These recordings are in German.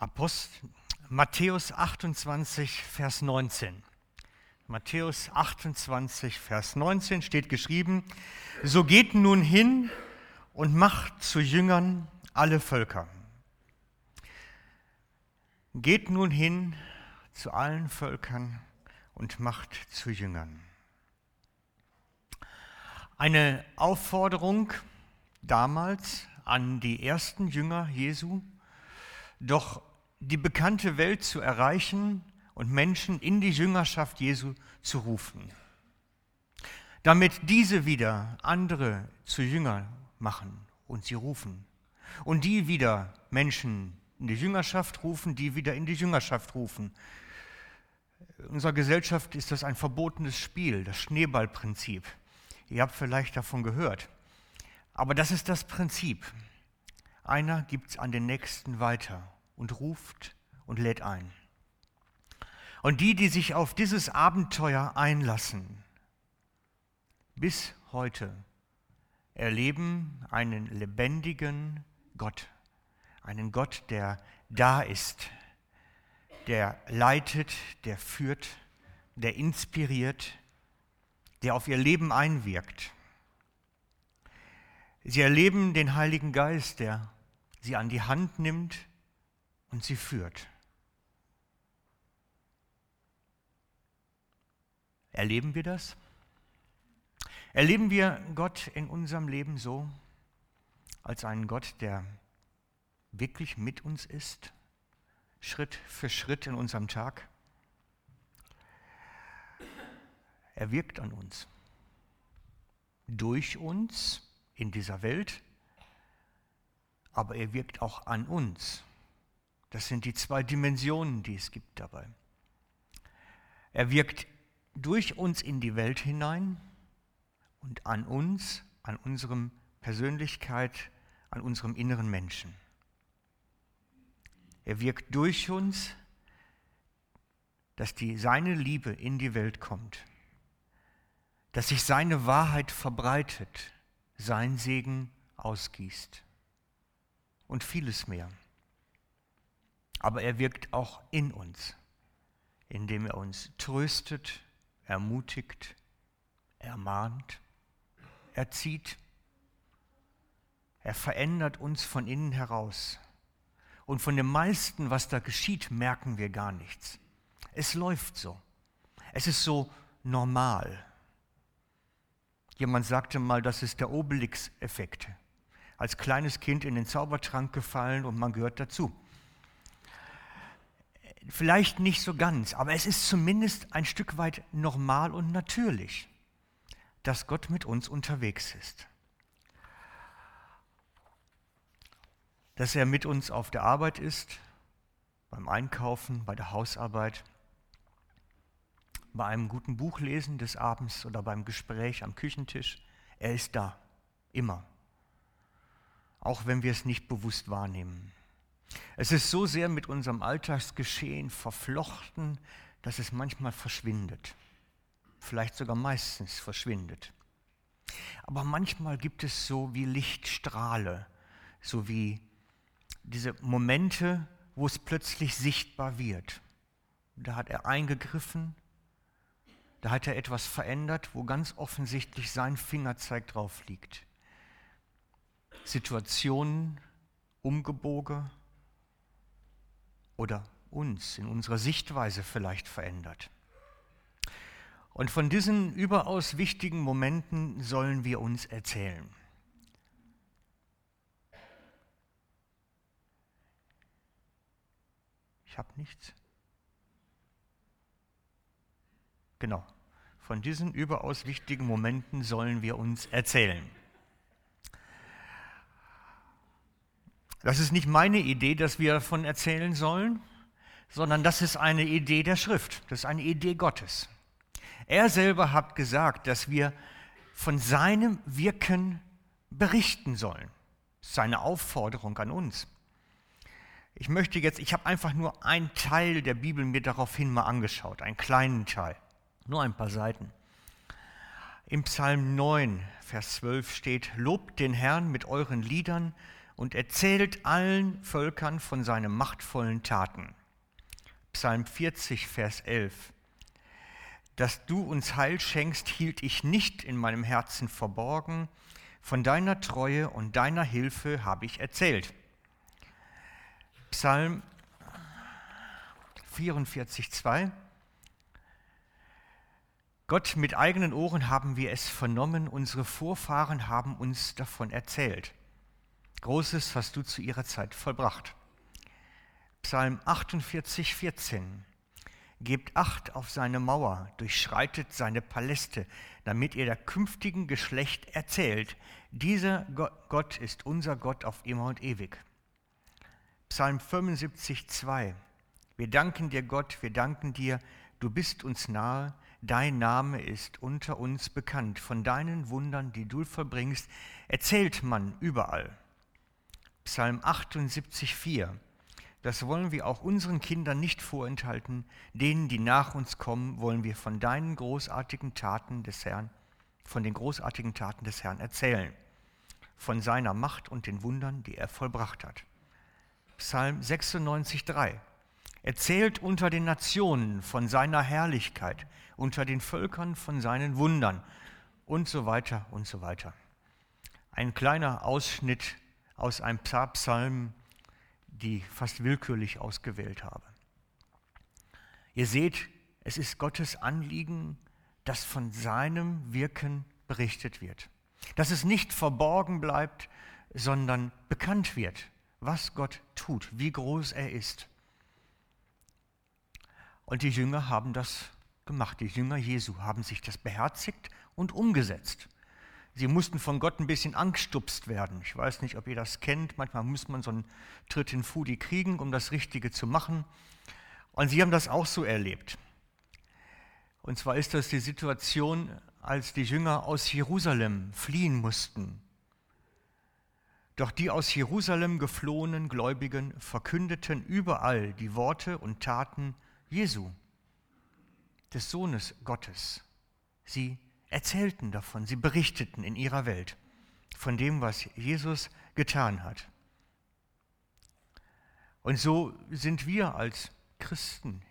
Apost Matthäus 28, Vers 19. Matthäus 28, Vers 19 steht geschrieben, so geht nun hin und macht zu Jüngern alle Völker. Geht nun hin zu allen Völkern und macht zu Jüngern. Eine Aufforderung damals an die ersten Jünger Jesu, doch die bekannte Welt zu erreichen und Menschen in die Jüngerschaft Jesu zu rufen, damit diese wieder andere zu Jünger machen und sie rufen und die wieder Menschen in die Jüngerschaft rufen, die wieder in die Jüngerschaft rufen. In unserer Gesellschaft ist das ein verbotenes Spiel, das Schneeballprinzip. Ihr habt vielleicht davon gehört. Aber das ist das Prinzip. Einer gibt es an den nächsten weiter und ruft und lädt ein. Und die, die sich auf dieses Abenteuer einlassen, bis heute erleben einen lebendigen Gott, einen Gott, der da ist, der leitet, der führt, der inspiriert, der auf ihr Leben einwirkt. Sie erleben den Heiligen Geist, der sie an die Hand nimmt und sie führt. Erleben wir das? Erleben wir Gott in unserem Leben so, als einen Gott, der wirklich mit uns ist, Schritt für Schritt in unserem Tag? Er wirkt an uns, durch uns in dieser Welt, aber er wirkt auch an uns. Das sind die zwei Dimensionen, die es gibt dabei. Er wirkt durch uns in die Welt hinein und an uns, an unserem Persönlichkeit, an unserem inneren Menschen. Er wirkt durch uns, dass die, seine Liebe in die Welt kommt, dass sich seine Wahrheit verbreitet, sein Segen ausgießt und vieles mehr. Aber er wirkt auch in uns, indem er uns tröstet, ermutigt, ermahnt, erzieht. Er verändert uns von innen heraus. Und von dem meisten, was da geschieht, merken wir gar nichts. Es läuft so. Es ist so normal. Jemand sagte mal, das ist der Obelix-Effekt. Als kleines Kind in den Zaubertrank gefallen und man gehört dazu. Vielleicht nicht so ganz, aber es ist zumindest ein Stück weit normal und natürlich, dass Gott mit uns unterwegs ist. Dass er mit uns auf der Arbeit ist, beim Einkaufen, bei der Hausarbeit, bei einem guten Buchlesen des Abends oder beim Gespräch am Küchentisch. Er ist da, immer, auch wenn wir es nicht bewusst wahrnehmen. Es ist so sehr mit unserem Alltagsgeschehen verflochten, dass es manchmal verschwindet. Vielleicht sogar meistens verschwindet. Aber manchmal gibt es so wie Lichtstrahle, so wie diese Momente, wo es plötzlich sichtbar wird. Da hat er eingegriffen, da hat er etwas verändert, wo ganz offensichtlich sein Fingerzeig drauf liegt. Situationen umgebogen, oder uns in unserer Sichtweise vielleicht verändert. Und von diesen überaus wichtigen Momenten sollen wir uns erzählen. Ich habe nichts. Genau. Von diesen überaus wichtigen Momenten sollen wir uns erzählen. Das ist nicht meine Idee, dass wir davon erzählen sollen, sondern das ist eine Idee der Schrift, das ist eine Idee Gottes. Er selber hat gesagt, dass wir von seinem Wirken berichten sollen. Seine Aufforderung an uns. Ich möchte jetzt, ich habe einfach nur einen Teil der Bibel mir daraufhin mal angeschaut, einen kleinen Teil, nur ein paar Seiten. Im Psalm 9, Vers 12 steht, Lobt den Herrn mit euren Liedern und erzählt allen Völkern von seinen machtvollen Taten. Psalm 40, Vers 11. Dass du uns Heil schenkst, hielt ich nicht in meinem Herzen verborgen. Von deiner Treue und deiner Hilfe habe ich erzählt. Psalm 44, 2. Gott, mit eigenen Ohren haben wir es vernommen, unsere Vorfahren haben uns davon erzählt. Großes hast du zu ihrer Zeit vollbracht. Psalm 48, 14. Gebt Acht auf seine Mauer, durchschreitet seine Paläste, damit ihr der künftigen Geschlecht erzählt, dieser Gott ist unser Gott auf immer und ewig. Psalm 75, 2. Wir danken dir, Gott, wir danken dir, du bist uns nahe, Dein Name ist unter uns bekannt. Von deinen Wundern, die du vollbringst, erzählt man überall. Psalm 78, 4. Das wollen wir auch unseren Kindern nicht vorenthalten. Denen, die nach uns kommen, wollen wir von deinen großartigen Taten des Herrn, von den großartigen Taten des Herrn erzählen. Von seiner Macht und den Wundern, die er vollbracht hat. Psalm 96, 3. Erzählt unter den Nationen von seiner Herrlichkeit unter den Völkern von seinen Wundern und so weiter und so weiter. Ein kleiner Ausschnitt aus einem Psalm, die fast willkürlich ausgewählt habe. Ihr seht, es ist Gottes Anliegen, dass von seinem Wirken berichtet wird. Dass es nicht verborgen bleibt, sondern bekannt wird, was Gott tut, wie groß er ist. Und die Jünger haben das gemacht. Die Jünger Jesu haben sich das beherzigt und umgesetzt. Sie mussten von Gott ein bisschen angstupst werden. Ich weiß nicht, ob ihr das kennt. Manchmal muss man so einen Tritt in Fudi kriegen, um das Richtige zu machen. Und sie haben das auch so erlebt. Und zwar ist das die Situation, als die Jünger aus Jerusalem fliehen mussten. Doch die aus Jerusalem geflohenen Gläubigen verkündeten überall die Worte und Taten Jesu des Sohnes Gottes. Sie erzählten davon, sie berichteten in ihrer Welt von dem, was Jesus getan hat. Und so sind wir als Christen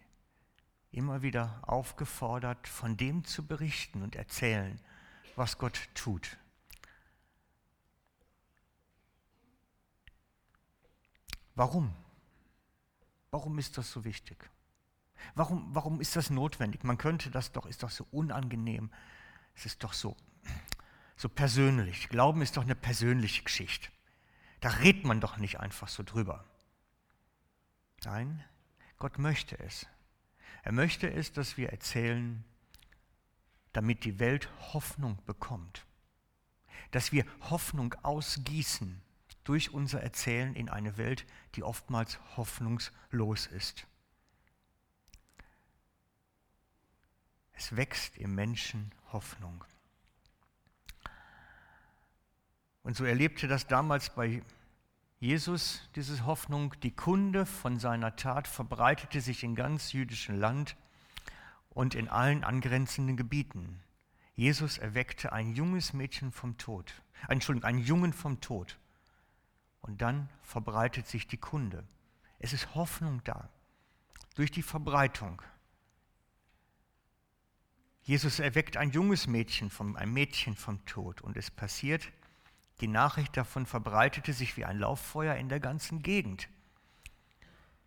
immer wieder aufgefordert, von dem zu berichten und erzählen, was Gott tut. Warum? Warum ist das so wichtig? Warum, warum ist das notwendig? Man könnte das doch, ist doch so unangenehm. Es ist doch so, so persönlich. Glauben ist doch eine persönliche Geschichte. Da redet man doch nicht einfach so drüber. Nein, Gott möchte es. Er möchte es, dass wir erzählen, damit die Welt Hoffnung bekommt. Dass wir Hoffnung ausgießen durch unser Erzählen in eine Welt, die oftmals hoffnungslos ist. Es wächst im Menschen Hoffnung. Und so erlebte das damals bei Jesus, diese Hoffnung. Die Kunde von seiner Tat verbreitete sich in ganz jüdischen Land und in allen angrenzenden Gebieten. Jesus erweckte ein junges Mädchen vom Tod, Entschuldigung, einen Jungen vom Tod. Und dann verbreitet sich die Kunde. Es ist Hoffnung da. Durch die Verbreitung Jesus erweckt ein junges Mädchen, vom, ein Mädchen vom Tod und es passiert, die Nachricht davon verbreitete sich wie ein Lauffeuer in der ganzen Gegend.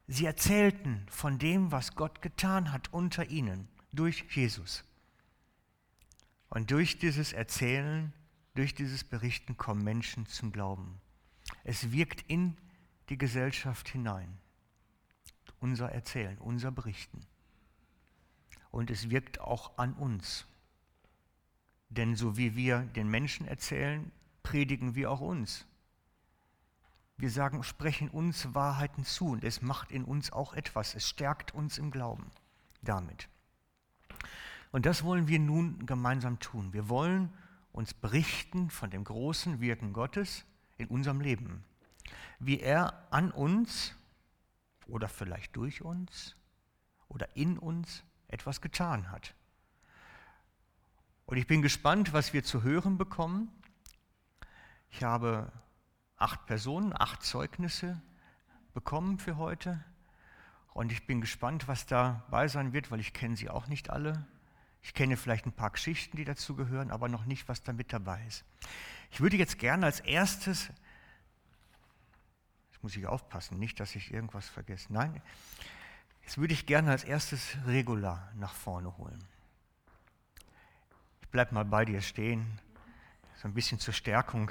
Sie erzählten von dem, was Gott getan hat unter ihnen durch Jesus. Und durch dieses Erzählen, durch dieses Berichten kommen Menschen zum Glauben. Es wirkt in die Gesellschaft hinein. Unser Erzählen, unser Berichten und es wirkt auch an uns. Denn so wie wir den Menschen erzählen, predigen wir auch uns. Wir sagen, sprechen uns Wahrheiten zu und es macht in uns auch etwas. Es stärkt uns im Glauben damit. Und das wollen wir nun gemeinsam tun. Wir wollen uns berichten von dem großen Wirken Gottes in unserem Leben. Wie er an uns oder vielleicht durch uns oder in uns etwas getan hat. Und ich bin gespannt, was wir zu hören bekommen. Ich habe acht Personen, acht Zeugnisse bekommen für heute. Und ich bin gespannt, was dabei sein wird, weil ich kenne sie auch nicht alle. Ich kenne vielleicht ein paar Geschichten, die dazu gehören, aber noch nicht, was da mit dabei ist. Ich würde jetzt gerne als erstes, jetzt muss ich aufpassen, nicht, dass ich irgendwas vergesse. Nein, jetzt würde ich gerne als erstes Regula nach vorne holen. Ich bleibe mal bei dir stehen, so ein bisschen zur Stärkung